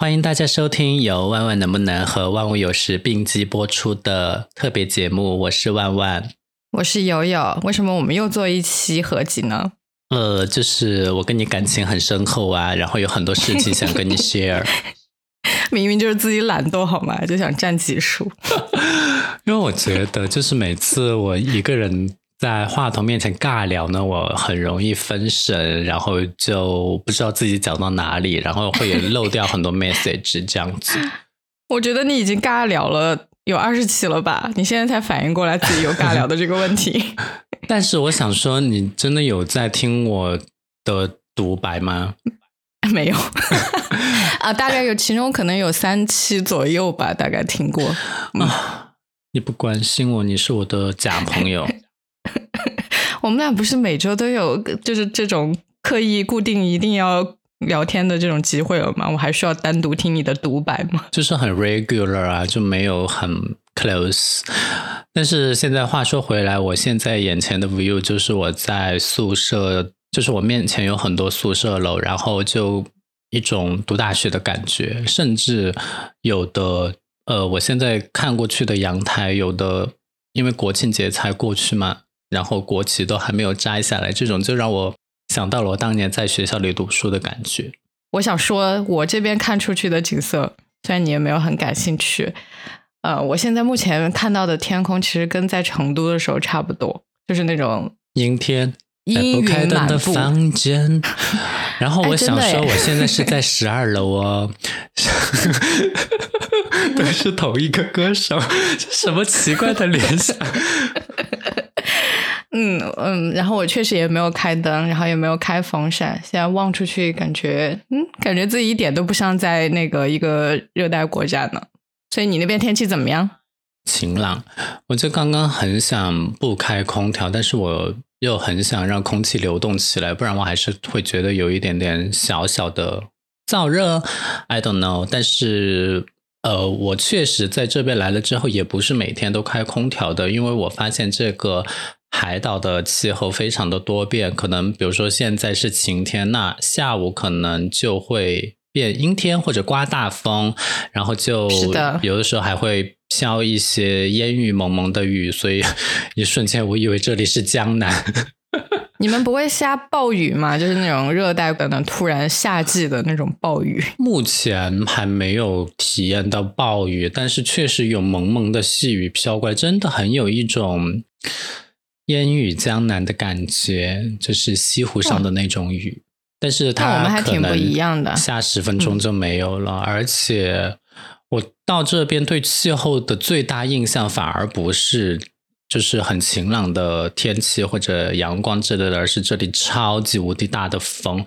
欢迎大家收听由万万能不能和万物有时并机播出的特别节目，我是万万。我是友友，为什么我们又做一期合集呢？呃，就是我跟你感情很深厚啊，然后有很多事情想跟你 share。明明就是自己懒惰好吗？就想占几数。因为我觉得，就是每次我一个人在话筒面前尬聊呢，我很容易分神，然后就不知道自己讲到哪里，然后会漏掉很多 message 这样子。我觉得你已经尬聊了有二十期了吧？你现在才反应过来自己有尬聊的这个问题。但是我想说，你真的有在听我的独白吗？没有啊，大概有其中可能有三期左右吧，大概听过。啊，你不关心我，你是我的假朋友。我们俩不是每周都有就是这种刻意固定一定要聊天的这种机会了吗？我还需要单独听你的独白吗？就是很 regular 啊，就没有很 close。但是现在话说回来，我现在眼前的 view 就是我在宿舍。就是我面前有很多宿舍楼，然后就一种读大学的感觉，甚至有的呃，我现在看过去的阳台，有的因为国庆节才过去嘛，然后国旗都还没有摘下来，这种就让我想到了我当年在学校里读书的感觉。我想说，我这边看出去的景色，虽然你也没有很感兴趣，呃，我现在目前看到的天空其实跟在成都的时候差不多，就是那种阴天。不开灯的房间，然后我想说，我现在是在 十二楼哦，都是同一个歌手，什么奇怪的联想？嗯嗯，然后我确实也没有开灯，然后也没有开风扇，现在望出去，感觉嗯，感觉自己一点都不像在那个一个热带国家呢。所以你那边天气怎么样？晴朗。我就刚刚很想不开空调，但是我。又很想让空气流动起来，不然我还是会觉得有一点点小小的燥热。I don't know，但是呃，我确实在这边来了之后，也不是每天都开空调的，因为我发现这个海岛的气候非常的多变，可能比如说现在是晴天，那下午可能就会变阴天或者刮大风，然后就有的时候还会。飘一些烟雨蒙蒙的雨，所以 一瞬间我以为这里是江南。你们不会下暴雨吗？就是那种热带可能突然夏季的那种暴雨。目前还没有体验到暴雨，但是确实有蒙蒙的细雨飘过来，真的很有一种烟雨江南的感觉，就是西湖上的那种雨。但是它我们还挺不一样的，下十分钟就没有了，而且。我到这边对气候的最大印象反而不是就是很晴朗的天气或者阳光之类的，而是这里超级无敌大的风，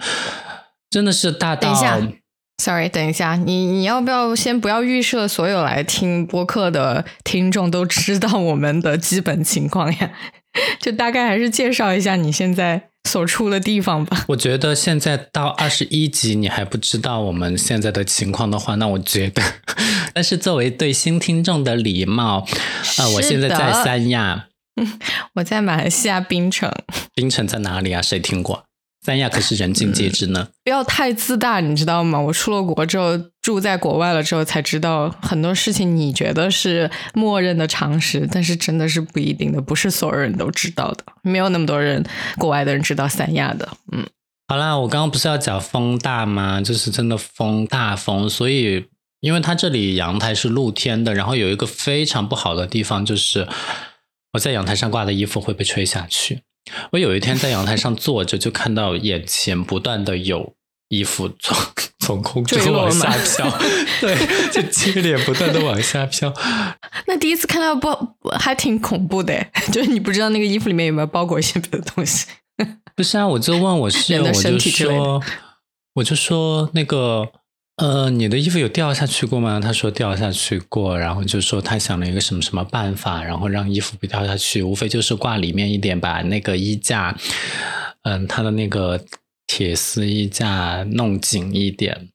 真的是大到。等一下，sorry，等一下，你你要不要先不要预设所有来听播客的听众都知道我们的基本情况呀？就大概还是介绍一下你现在。所处的地方吧。我觉得现在到二十一集你还不知道我们现在的情况的话，那我觉得，但是作为对新听众的礼貌，啊，我现在在三亚，我在马来西亚槟城。槟城在哪里啊？谁听过？三亚可是人尽皆知呢。不要太自大，你知道吗？我出了国之后，住在国外了之后，才知道很多事情。你觉得是默认的常识，但是真的是不一定的，不是所有人都知道的。没有那么多人，国外的人知道三亚的。嗯，好啦，我刚刚不是要讲风大吗？就是真的风大风，所以因为它这里阳台是露天的，然后有一个非常不好的地方，就是我在阳台上挂的衣服会被吹下去。我有一天在阳台上坐着，就看到眼前不断的有衣服从从空中 往下飘，对，就接连不断的往下飘。那第一次看到不还挺恐怖的，就是你不知道那个衣服里面有没有包裹一些别的东西。不是啊，我就问我室 友，我就说，我就说那个。呃，你的衣服有掉下去过吗？他说掉下去过，然后就说他想了一个什么什么办法，然后让衣服不掉下去，无非就是挂里面一点，把那个衣架，嗯，他的那个铁丝衣架弄紧一点。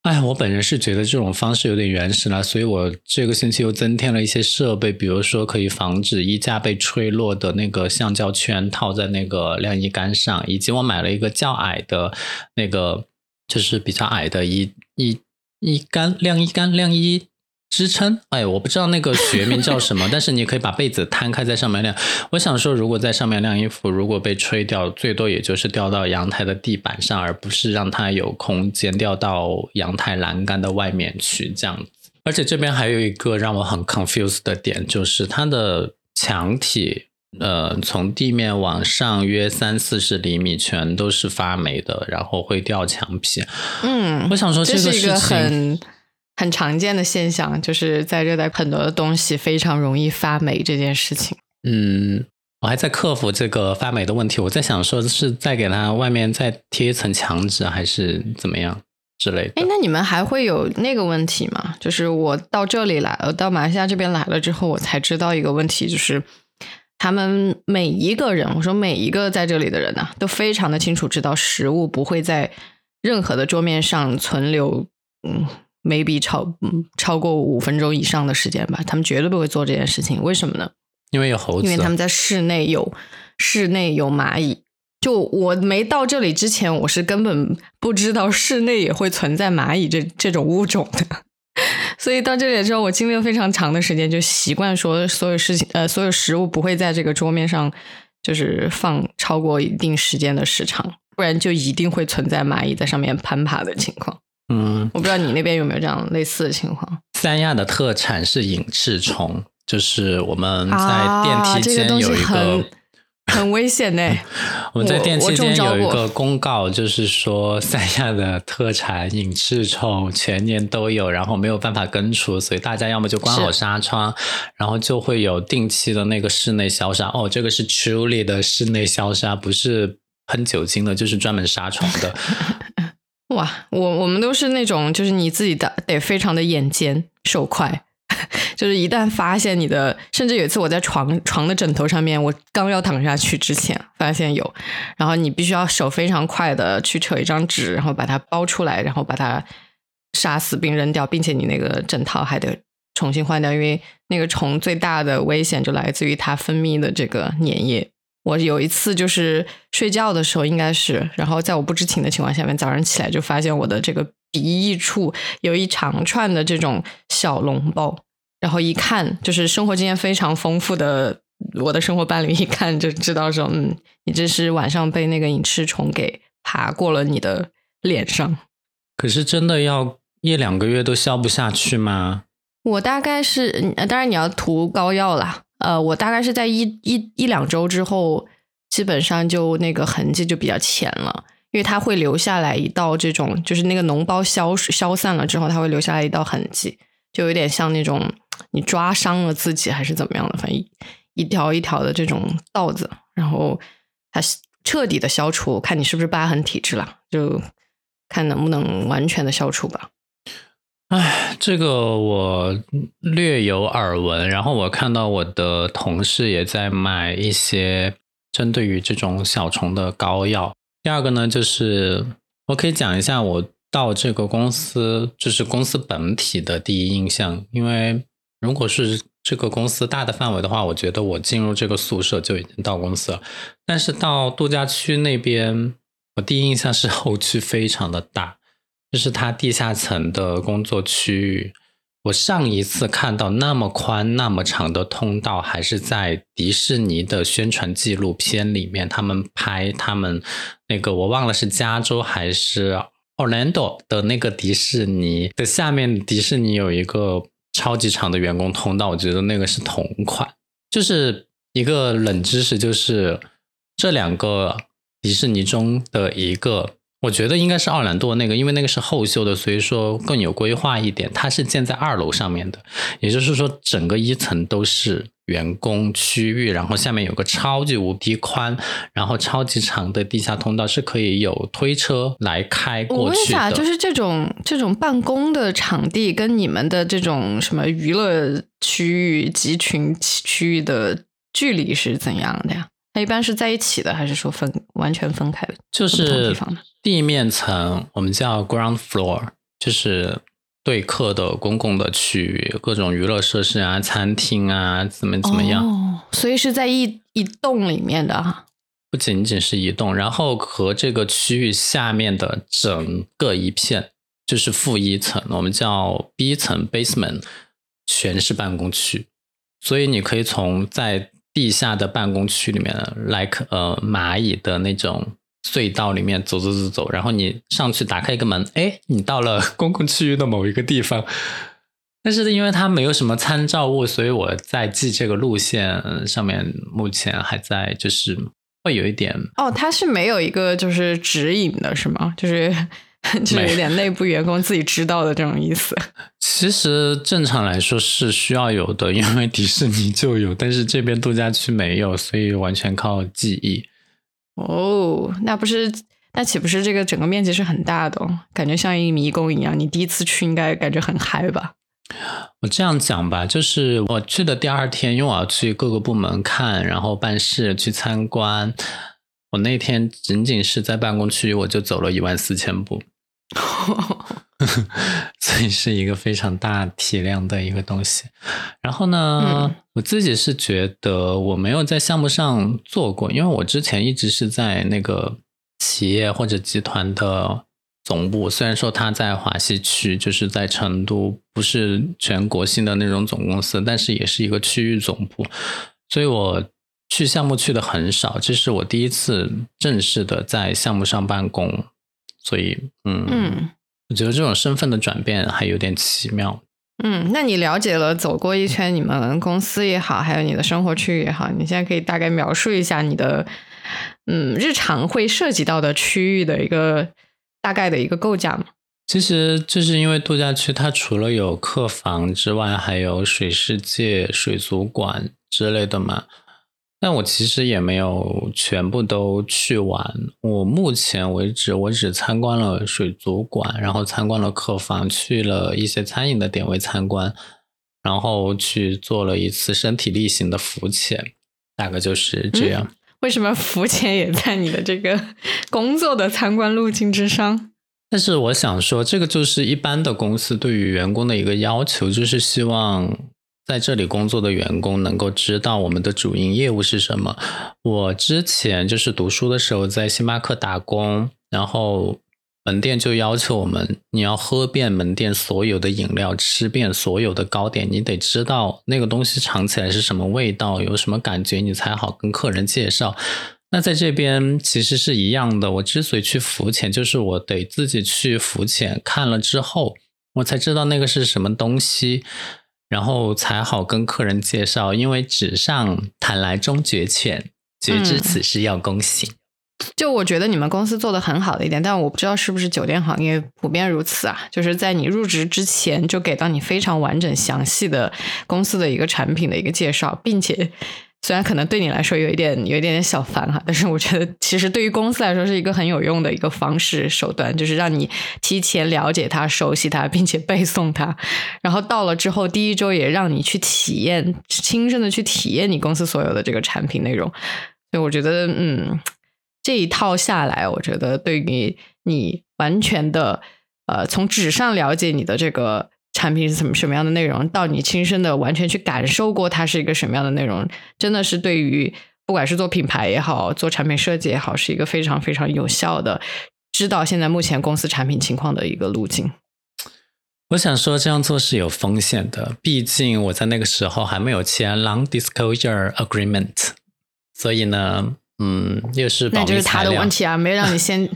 哎，我本人是觉得这种方式有点原始了，所以我这个星期又增添了一些设备，比如说可以防止衣架被吹落的那个橡胶圈套在那个晾衣杆上，以及我买了一个较矮的那个。就是比较矮的衣衣衣杆、晾衣杆、晾衣支撑。哎，我不知道那个学名叫什么，但是你可以把被子摊开在上面晾。我想说，如果在上面晾衣服，如果被吹掉，最多也就是掉到阳台的地板上，而不是让它有空间掉到阳台栏杆的外面去这样子。而且这边还有一个让我很 confused 的点，就是它的墙体。呃，从地面往上约三四十厘米，全都是发霉的，然后会掉墙皮。嗯，我想说这个是一个很很常见的现象，就是在热带很多的东西非常容易发霉这件事情。嗯，我还在克服这个发霉的问题。我在想说，是再给它外面再贴一层墙纸，还是怎么样之类的？哎，那你们还会有那个问题吗？就是我到这里来了，到马来西亚这边来了之后，我才知道一个问题，就是。他们每一个人，我说每一个在这里的人呢，都非常的清楚知道食物不会在任何的桌面上存留，嗯，maybe 超嗯超过五分钟以上的时间吧。他们绝对不会做这件事情。为什么呢？因为有猴子。因为他们在室内有室内有蚂蚁。就我没到这里之前，我是根本不知道室内也会存在蚂蚁这这种物种的。所以到这里之后，我经历了非常长的时间，就习惯说所有事情，呃，所有食物不会在这个桌面上就是放超过一定时间的时长，不然就一定会存在蚂蚁在上面攀爬的情况。嗯，我不知道你那边有没有这样类似的情况。三亚的特产是隐翅虫，就是我们在电梯间有一个。很危险呢。我们在电梯间有一个公告，就是说三亚的特产隐翅虫全年都有，然后没有办法根除，所以大家要么就关好纱窗，然后就会有定期的那个室内消杀。哦，这个是 truly 的室内消杀，不是喷酒精的，就是专门杀虫的。哇，我我们都是那种，就是你自己的得非常的眼尖手快。就是一旦发现你的，甚至有一次我在床床的枕头上面，我刚要躺下去之前发现有，然后你必须要手非常快的去扯一张纸，然后把它包出来，然后把它杀死并扔掉，并且你那个枕套还得重新换掉，因为那个虫最大的危险就来自于它分泌的这个粘液。我有一次就是睡觉的时候应该是，然后在我不知情的情况下面，早上起来就发现我的这个鼻翼处有一长串的这种小脓包。然后一看，就是生活经验非常丰富的我的生活伴侣，一看就知道说，嗯，你这是晚上被那个隐翅虫给爬过了你的脸上。可是真的要一两个月都消不下去吗？我大概是，当然你要涂膏药啦。呃，我大概是在一一一两周之后，基本上就那个痕迹就比较浅了，因为它会留下来一道这种，就是那个脓包消消散了之后，它会留下来一道痕迹，就有点像那种。你抓伤了自己还是怎么样的？反正一条一条的这种道子，然后它彻底的消除，看你是不是疤痕体质了，就看能不能完全的消除吧。哎，这个我略有耳闻，然后我看到我的同事也在买一些针对于这种小虫的膏药。第二个呢，就是我可以讲一下我到这个公司，就是公司本体的第一印象，因为。如果是这个公司大的范围的话，我觉得我进入这个宿舍就已经到公司了。但是到度假区那边，我第一印象是后区非常的大，就是它地下层的工作区域。我上一次看到那么宽、那么长的通道，还是在迪士尼的宣传纪录片里面，他们拍他们那个我忘了是加州还是 Orlando 的那个迪士尼的下面，迪士尼有一个。超级长的员工通道，我觉得那个是同款。就是一个冷知识，就是这两个迪士尼中的一个。我觉得应该是奥兰多那个，因为那个是后修的，所以说更有规划一点。它是建在二楼上面的，也就是说整个一层都是员工区域，然后下面有个超级无敌宽，然后超级长的地下通道，是可以有推车来开过去的。就是这种这种办公的场地跟你们的这种什么娱乐区域、集群区域的距离是怎样的呀？它一般是在一起的，还是说分完全分开的？就是地面层我们叫 ground floor，就是对客的公共的区域，各种娱乐设施啊、餐厅啊，怎么怎么样？哦，所以是在一一栋里面的哈，不仅仅是一栋，然后和这个区域下面的整个一片。就是负一层，我们叫 B 层 basement，全是办公区，所以你可以从在地下的办公区里面，like 呃蚂蚁的那种隧道里面走走走走，然后你上去打开一个门，哎，你到了 公共区域的某一个地方。但是因为它没有什么参照物，所以我在记这个路线上面目前还在就是会有一点哦，它是没有一个就是指引的是吗？就是 就是有点 内部员工自己知道的这种意思。其实正常来说是需要有的，因为迪士尼就有，但是这边度假区没有，所以完全靠记忆。哦，那不是那岂不是这个整个面积是很大的？感觉像一迷宫一样，你第一次去应该感觉很嗨吧？我这样讲吧，就是我去的第二天，因为我要去各个部门看，然后办事去参观。我那天仅仅是在办公区，我就走了一万四千步，所以是一个非常大体量的一个东西。然后呢，我自己是觉得我没有在项目上做过，因为我之前一直是在那个企业或者集团的。总部虽然说它在华西区，就是在成都，不是全国性的那种总公司，但是也是一个区域总部，所以我去项目去的很少，这是我第一次正式的在项目上办公，所以嗯嗯，我觉得这种身份的转变还有点奇妙。嗯，那你了解了走过一圈你们公司也好，还有你的生活区域也好，你现在可以大概描述一下你的嗯日常会涉及到的区域的一个。大概的一个构架吗，其实就是因为度假区它除了有客房之外，还有水世界、水族馆之类的嘛。但我其实也没有全部都去完。我目前为止，我只参观了水族馆，然后参观了客房，去了一些餐饮的点位参观，然后去做了一次身体力行的浮潜，大概就是这样。为什么浮潜也在你的这个工作的参观路径之上？但是我想说，这个就是一般的公司对于员工的一个要求，就是希望在这里工作的员工能够知道我们的主营业务是什么。我之前就是读书的时候在星巴克打工，然后。门店就要求我们，你要喝遍门店所有的饮料，吃遍所有的糕点，你得知道那个东西尝起来是什么味道，有什么感觉，你才好跟客人介绍。那在这边其实是一样的。我之所以去浮潜，就是我得自己去浮潜，看了之后，我才知道那个是什么东西，然后才好跟客人介绍。因为纸上谈来终觉浅，绝知此事要躬行。就我觉得你们公司做的很好的一点，但我不知道是不是酒店行业普遍如此啊。就是在你入职之前就给到你非常完整详细的公司的一个产品的一个介绍，并且虽然可能对你来说有一点有一点点小烦哈，但是我觉得其实对于公司来说是一个很有用的一个方式手段，就是让你提前了解它、熟悉它，并且背诵它，然后到了之后第一周也让你去体验、亲身的去体验你公司所有的这个产品内容。所以我觉得嗯。这一套下来，我觉得对于你完全的呃，从纸上了解你的这个产品是什么什么样的内容，到你亲身的完全去感受过它是一个什么样的内容，真的是对于不管是做品牌也好，做产品设计也好，是一个非常非常有效的知道现在目前公司产品情况的一个路径。我想说，这样做是有风险的，毕竟我在那个时候还没有签 long disclosure agreement，所以呢。嗯，又是那就是他的问题啊，没让你先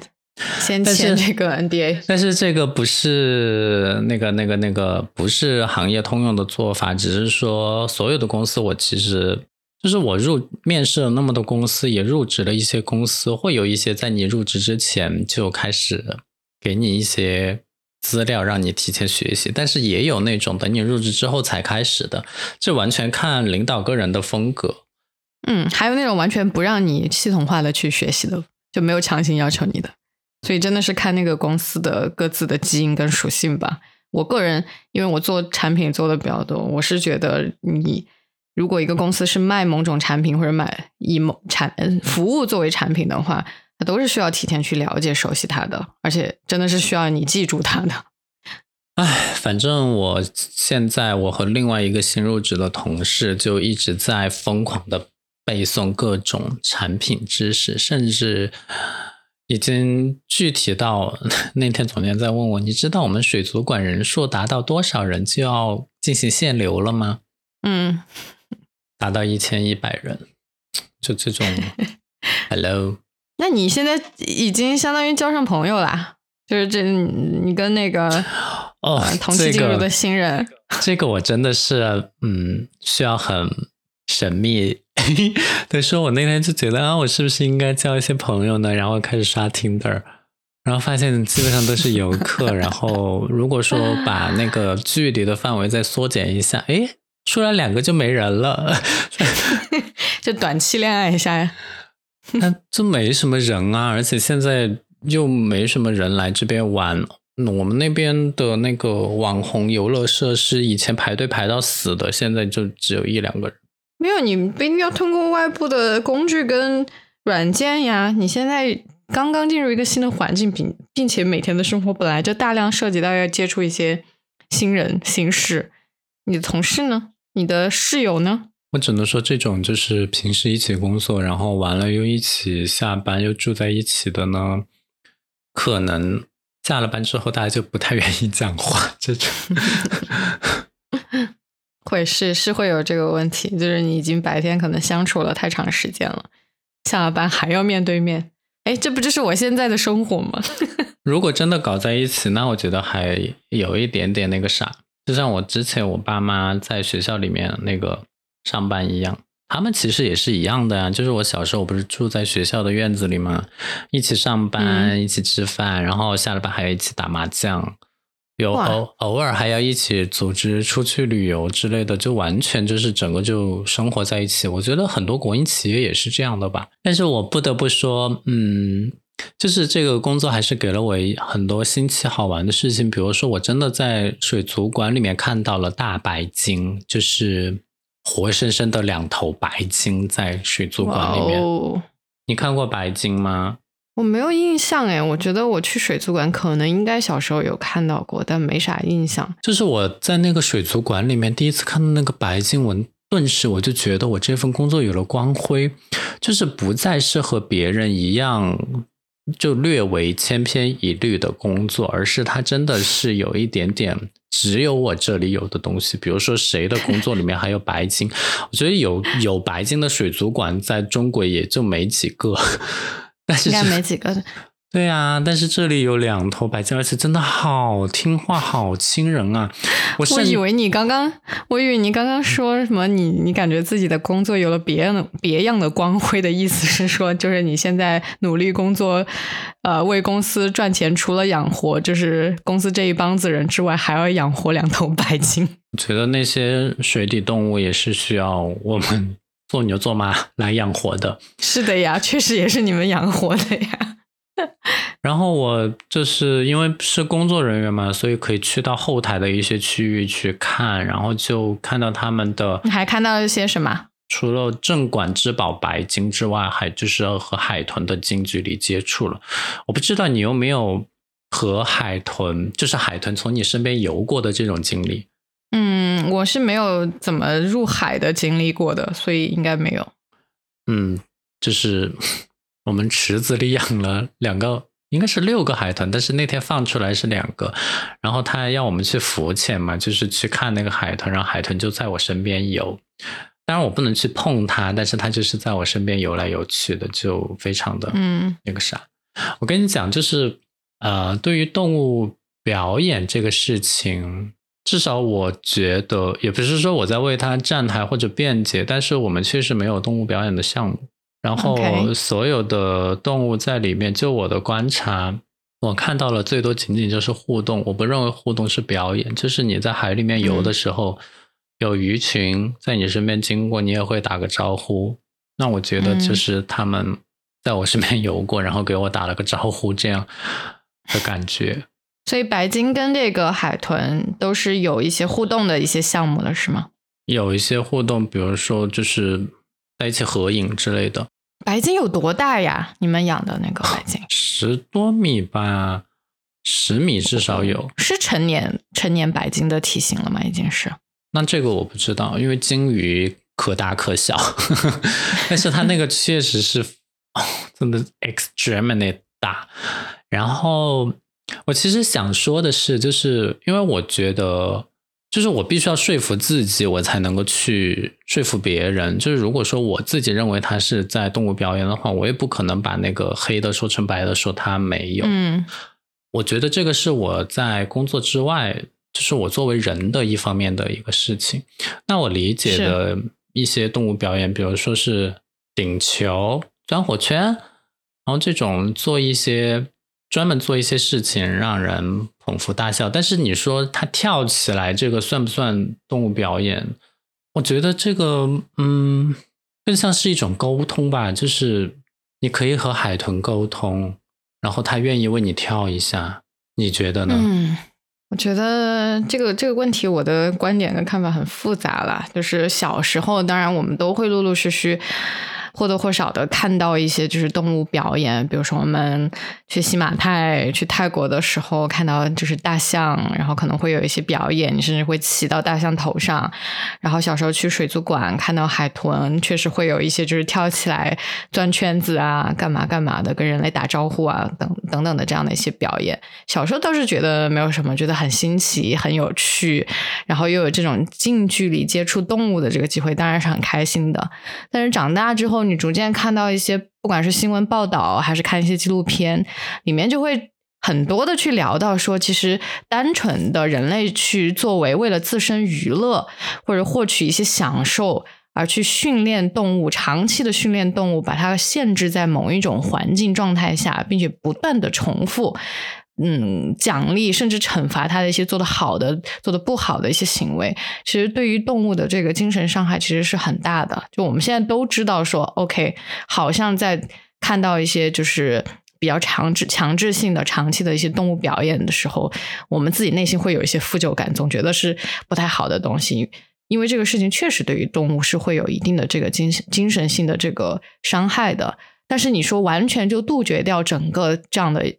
先签这个 NDA。但是这个不是那个那个那个不是行业通用的做法，只是说所有的公司，我其实就是我入面试了那么多公司，也入职了一些公司，会有一些在你入职之前就开始给你一些资料让你提前学习，但是也有那种等你入职之后才开始的，这完全看领导个人的风格。嗯，还有那种完全不让你系统化的去学习的，就没有强行要求你的，所以真的是看那个公司的各自的基因跟属性吧。我个人，因为我做产品做的比较多，我是觉得你如果一个公司是卖某种产品或者买以某产服务作为产品的话，它都是需要提前去了解熟悉它的，而且真的是需要你记住它的。唉，反正我现在我和另外一个新入职的同事就一直在疯狂的。背诵各种产品知识，甚至已经具体到 那天总监在问我，你知道我们水族馆人数达到多少人就要进行限流了吗？嗯，达到一千一百人，就这种。Hello，那你现在已经相当于交上朋友啦，就是这你跟那个哦，同期进入的新人，这个我真的是嗯，需要很神秘。他说我那天就觉得啊，我是不是应该交一些朋友呢？然后开始刷 Tinder，然后发现基本上都是游客。然后如果说把那个距离的范围再缩减一下，哎，出来两个就没人了，就短期恋爱一下呀。那就没什么人啊，而且现在又没什么人来这边玩。我们那边的那个网红游乐设施，以前排队排到死的，现在就只有一两个人。没有，你不一定要通过外部的工具跟软件呀。你现在刚刚进入一个新的环境，并并且每天的生活本来就大量涉及到要接触一些新人新事。你的同事呢？你的室友呢？我只能说，这种就是平时一起工作，然后完了又一起下班，又住在一起的呢，可能下了班之后，大家就不太愿意讲话。这种 会是是会有这个问题，就是你已经白天可能相处了太长时间了，下了班还要面对面，哎，这不就是我现在的生活吗？如果真的搞在一起，那我觉得还有一点点那个啥，就像我之前我爸妈在学校里面那个。上班一样，他们其实也是一样的呀。就是我小时候不是住在学校的院子里吗？一起上班，一起吃饭，然后下了班还要一起打麻将，有偶偶尔还要一起组织出去旅游之类的，就完全就是整个就生活在一起。我觉得很多国营企业也是这样的吧。但是我不得不说，嗯，就是这个工作还是给了我很多新奇好玩的事情。比如说，我真的在水族馆里面看到了大白鲸，就是。活生生的两头白鲸在水族馆里面，你看过白鲸吗？我没有印象哎，我觉得我去水族馆可能应该小时候有看到过，但没啥印象。就是我在那个水族馆里面第一次看到那个白鲸，我顿时我就觉得我这份工作有了光辉，就是不再是和别人一样。就略为千篇一律的工作，而是它真的是有一点点只有我这里有的东西。比如说，谁的工作里面还有白金？我觉得有有白金的水族馆在中国也就没几个，但是应该没几个。对啊，但是这里有两头白鲸，而且真的好听话，好亲人啊！我以为你刚刚，我以为你刚刚说什么？你你感觉自己的工作有了别样的别样的光辉的意思是说，就是你现在努力工作，呃，为公司赚钱，除了养活就是公司这一帮子人之外，还要养活两头白鲸。觉得那些水底动物也是需要我们做牛做马 来养活的。是的呀，确实也是你们养活的呀。然后我就是因为是工作人员嘛，所以可以去到后台的一些区域去看，然后就看到他们的。你还看到一些什么？除了镇馆之宝白鲸之外，还就是和海豚的近距离接触了。我不知道你有没有和海豚，就是海豚从你身边游过的这种经历。嗯，我是没有怎么入海的经历过的，所以应该没有。嗯，就是。我们池子里养了两个，应该是六个海豚，但是那天放出来是两个。然后他要我们去浮潜嘛，就是去看那个海豚，然后海豚就在我身边游。当然我不能去碰它，但是它就是在我身边游来游去的，就非常的嗯那个啥。我跟你讲，就是呃，对于动物表演这个事情，至少我觉得，也不是说我在为他站台或者辩解，但是我们确实没有动物表演的项目。然后所有的动物在里面，就我的观察，我看到了最多仅仅就是互动。我不认为互动是表演，就是你在海里面游的时候，有鱼群在你身边经过，你也会打个招呼。那我觉得就是他们在我身边游过，然后给我打了个招呼，这样的感觉。所以白鲸跟这个海豚都是有一些互动的一些项目了，是吗？有一些互动，比如说就是在一起合影之类的。白鲸有多大呀？你们养的那个白 鲸十多米吧，十米至少有。是成年成年白鲸的体型了吗？已经是？那这个我不知道，因为鲸鱼可大可小，但是它那个确实是 哦，真的 extremely 大。然后我其实想说的是，就是因为我觉得。就是我必须要说服自己，我才能够去说服别人。就是如果说我自己认为他是在动物表演的话，我也不可能把那个黑的说成白的，说他没有。嗯，我觉得这个是我在工作之外，就是我作为人的一方面的一个事情。那我理解的一些动物表演，比如说是顶球、钻火圈，然后这种做一些。专门做一些事情让人捧腹大笑，但是你说他跳起来这个算不算动物表演？我觉得这个嗯，更像是一种沟通吧，就是你可以和海豚沟通，然后他愿意为你跳一下，你觉得呢？嗯，我觉得这个这个问题，我的观点跟看法很复杂了。就是小时候，当然我们都会陆陆续续。或多或少的看到一些就是动物表演，比如说我们去西马泰、去泰国的时候，看到就是大象，然后可能会有一些表演，你甚至会骑到大象头上。然后小时候去水族馆看到海豚，确实会有一些就是跳起来钻圈子啊，干嘛干嘛的，跟人类打招呼啊，等等等的这样的一些表演。小时候倒是觉得没有什么，觉得很新奇、很有趣，然后又有这种近距离接触动物的这个机会，当然是很开心的。但是长大之后，你逐渐看到一些，不管是新闻报道还是看一些纪录片，里面就会很多的去聊到说，其实单纯的人类去作为为了自身娱乐或者获取一些享受而去训练动物，长期的训练动物，把它限制在某一种环境状态下，并且不断的重复。嗯，奖励甚至惩罚他的一些做的好的、做的不好的一些行为，其实对于动物的这个精神伤害其实是很大的。就我们现在都知道说，OK，好像在看到一些就是比较强制、强制性的、长期的一些动物表演的时候，我们自己内心会有一些负疚感，总觉得是不太好的东西。因为这个事情确实对于动物是会有一定的这个精精神性的这个伤害的。但是你说完全就杜绝掉整个这样的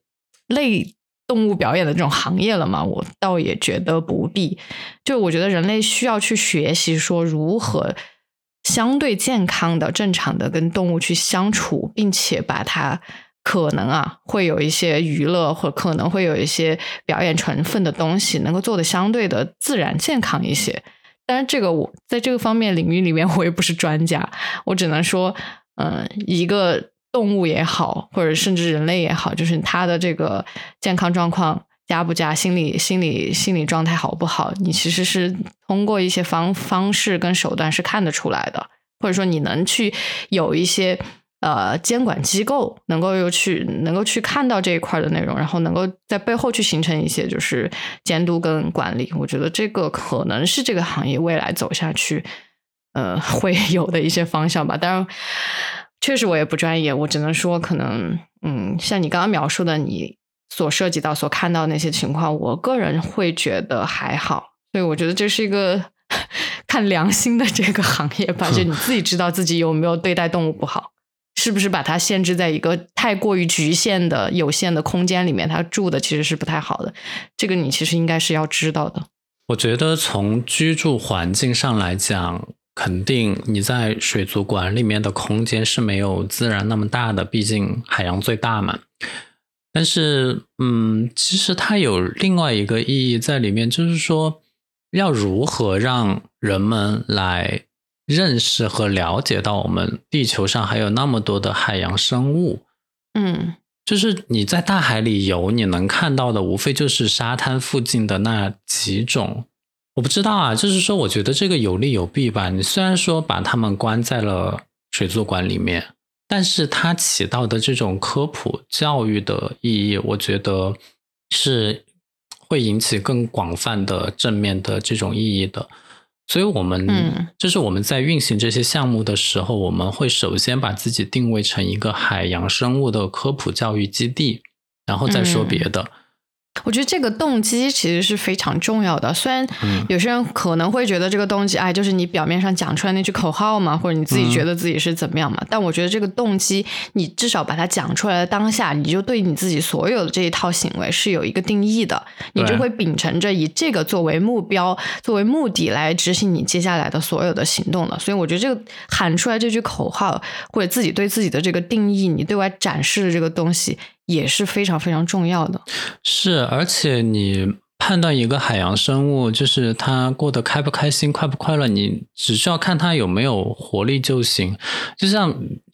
类。动物表演的这种行业了嘛？我倒也觉得不必。就我觉得人类需要去学习说如何相对健康的、正常的跟动物去相处，并且把它可能啊会有一些娱乐或可能会有一些表演成分的东西，能够做的相对的自然健康一些。但是这个我在这个方面领域里面我也不是专家，我只能说，嗯，一个。动物也好，或者甚至人类也好，就是他的这个健康状况佳不佳，心理心理心理状态好不好，你其实是通过一些方方式跟手段是看得出来的，或者说你能去有一些呃监管机构能够又去能够去看到这一块的内容，然后能够在背后去形成一些就是监督跟管理。我觉得这个可能是这个行业未来走下去呃会有的一些方向吧。当然。确实，我也不专业，我只能说，可能，嗯，像你刚刚描述的，你所涉及到、所看到那些情况，我个人会觉得还好。所以，我觉得这是一个 看良心的这个行业吧，就你自己知道自己有没有对待动物不好，是不是把它限制在一个太过于局限的有限的空间里面，它住的其实是不太好的。这个你其实应该是要知道的。我觉得从居住环境上来讲。肯定你在水族馆里面的空间是没有自然那么大的，毕竟海洋最大嘛。但是，嗯，其实它有另外一个意义在里面，就是说要如何让人们来认识和了解到我们地球上还有那么多的海洋生物。嗯，就是你在大海里游，你能看到的无非就是沙滩附近的那几种。我不知道啊，就是说，我觉得这个有利有弊吧。你虽然说把他们关在了水族馆里面，但是它起到的这种科普教育的意义，我觉得是会引起更广泛的正面的这种意义的。所以，我们就是我们在运行这些项目的时候，我们会首先把自己定位成一个海洋生物的科普教育基地，然后再说别的。我觉得这个动机其实是非常重要的。虽然有些人可能会觉得这个动机，哎，就是你表面上讲出来那句口号嘛，或者你自己觉得自己是怎么样嘛。但我觉得这个动机，你至少把它讲出来的当下，你就对你自己所有的这一套行为是有一个定义的，你就会秉承着以这个作为目标、作为目的来执行你接下来的所有的行动的。所以我觉得这个喊出来这句口号，或者自己对自己的这个定义，你对外展示的这个东西。也是非常非常重要的。是，而且你。判断一个海洋生物，就是它过得开不开心、快不快乐，你只需要看它有没有活力就行。就像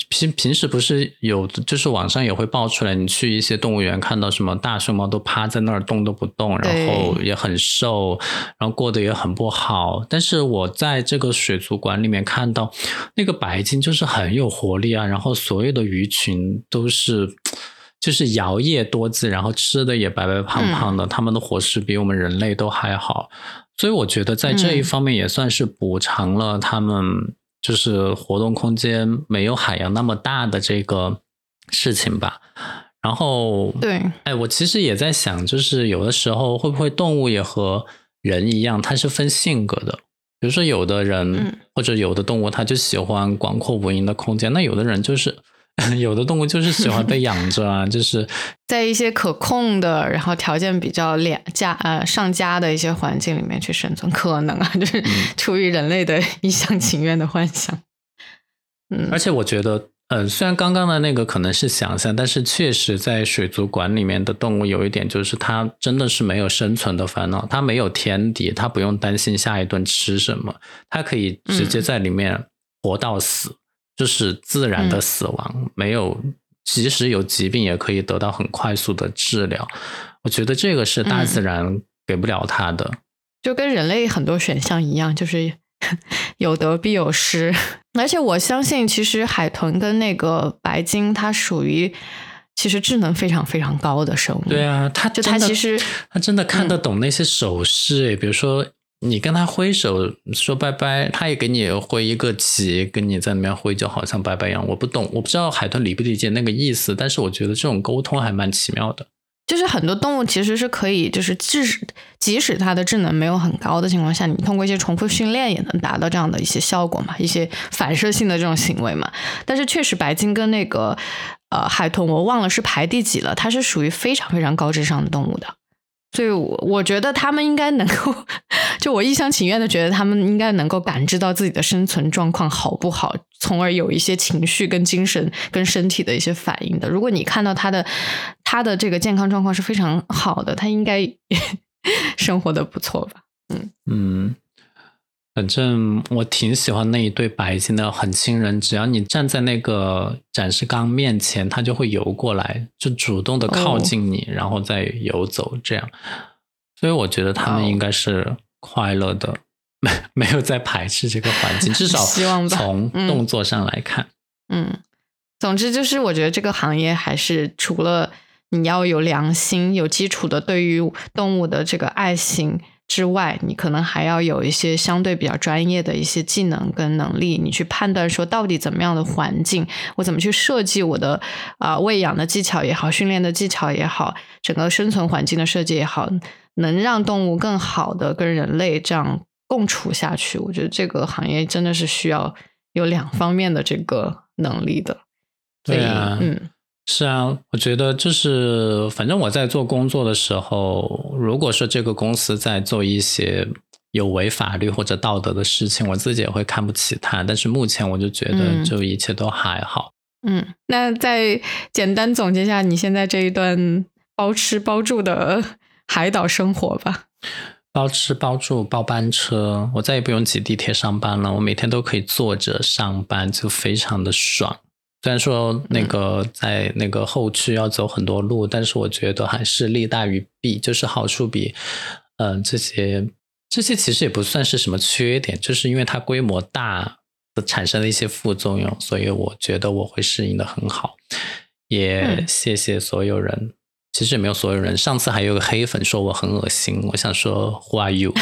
平平时不是有，就是网上也会爆出来，你去一些动物园看到什么大熊猫都趴在那儿动都不动，然后也很瘦，然后过得也很不好。但是我在这个水族馆里面看到那个白鲸，就是很有活力啊，然后所有的鱼群都是。就是摇曳多姿，然后吃的也白白胖胖的，他们的伙食比我们人类都还好，所以我觉得在这一方面也算是补偿了他们就是活动空间没有海洋那么大的这个事情吧。然后，对，哎，我其实也在想，就是有的时候会不会动物也和人一样，它是分性格的。比如说，有的人或者有的动物，它就喜欢广阔无垠的空间，那有的人就是。有的动物就是喜欢被养着啊，就是 在一些可控的，然后条件比较廉价呃上佳的一些环境里面去生存，可能啊，就是出于人类的一厢情愿的幻想。嗯，而且我觉得，嗯，虽然刚刚的那个可能是想象，但是确实在水族馆里面的动物有一点，就是它真的是没有生存的烦恼，它没有天敌，它不用担心下一顿吃什么，它可以直接在里面活到死。就是自然的死亡，没有，即使有疾病也可以得到很快速的治疗。我觉得这个是大自然给不了他的，就跟人类很多选项一样，就是 有得必有失。而且我相信，其实海豚跟那个白鲸，它属于其实智能非常非常高的生物。对啊，它就它其实它真的看得懂那些手势，比如说。你跟他挥手说拜拜，他也给你挥一个旗，跟你在那边挥，就好像拜拜一样。我不懂，我不知道海豚理不理解那个意思，但是我觉得这种沟通还蛮奇妙的。就是很多动物其实是可以，就是即使即使它的智能没有很高的情况下，你通过一些重复训练也能达到这样的一些效果嘛，一些反射性的这种行为嘛。但是确实，白鲸跟那个呃海豚，我忘了是排第几了，它是属于非常非常高智商的动物的。所以，我我觉得他们应该能够，就我一厢情愿的觉得他们应该能够感知到自己的生存状况好不好，从而有一些情绪跟精神跟身体的一些反应的。如果你看到他的他的这个健康状况是非常好的，他应该 生活的不错吧？嗯嗯。反正我挺喜欢那一对白鲸的，很亲人。只要你站在那个展示缸面前，它就会游过来，就主动的靠近你，然后再游走。这样，所以我觉得他们应该是快乐的，没 没有在排斥这个环境。至少从动作上来看，嗯，总之就是我觉得这个行业还是除了你要有良心、有基础的对于动物的这个爱心。之外，你可能还要有一些相对比较专业的一些技能跟能力，你去判断说到底怎么样的环境，我怎么去设计我的啊喂养的技巧也好，训练的技巧也好，整个生存环境的设计也好，能让动物更好的跟人类这样共处下去。我觉得这个行业真的是需要有两方面的这个能力的。对啊，嗯。是啊，我觉得就是，反正我在做工作的时候，如果说这个公司在做一些有违法律或者道德的事情，我自己也会看不起他。但是目前我就觉得，就一切都还好。嗯，那再简单总结一下你现在这一段包吃包住的 海岛生活吧。包吃包住包班车，我再也不用挤地铁上班了，我每天都可以坐着上班，就非常的爽。虽然说那个在那个后区要走很多路，但是我觉得还是利大于弊，就是好处比嗯这些这些其实也不算是什么缺点，就是因为它规模大产生了一些副作用，所以我觉得我会适应的很好。也谢谢所有人。其实也没有所有人。上次还有个黑粉说我很恶心，我想说 Who are you？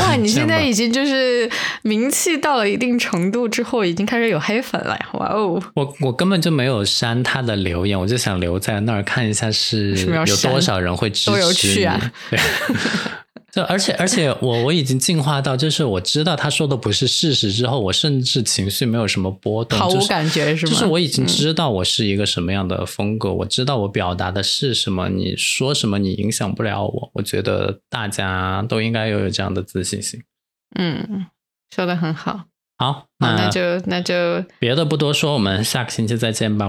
哇，你现在已经就是名气到了一定程度之后，已经开始有黑粉了呀！哇哦，我我根本就没有删他的留言，我就想留在那儿看一下是有多少人会支持你。就而且而且我我已经进化到，就是我知道他说的不是事实之后，我甚至情绪没有什么波动，毫无感觉是吗？就是我已经知道我是一个什么样的风格，我知道我表达的是什么，你说什么你影响不了我。我觉得大家都应该拥有这样的自信心。嗯，说的很好。好，那就那就别的不多说，我们下个星期再见吧。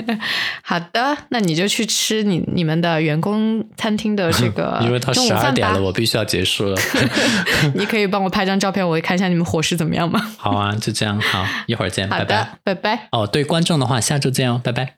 好的，那你就去吃你你们的员工餐厅的这个 因为到十二点了，我必须要结束了。你可以帮我拍张照片，我会看一下你们伙食怎么样吗？好啊，就这样，好，一会儿见，拜拜。拜拜。哦，对观众的话，下周见哦，拜拜。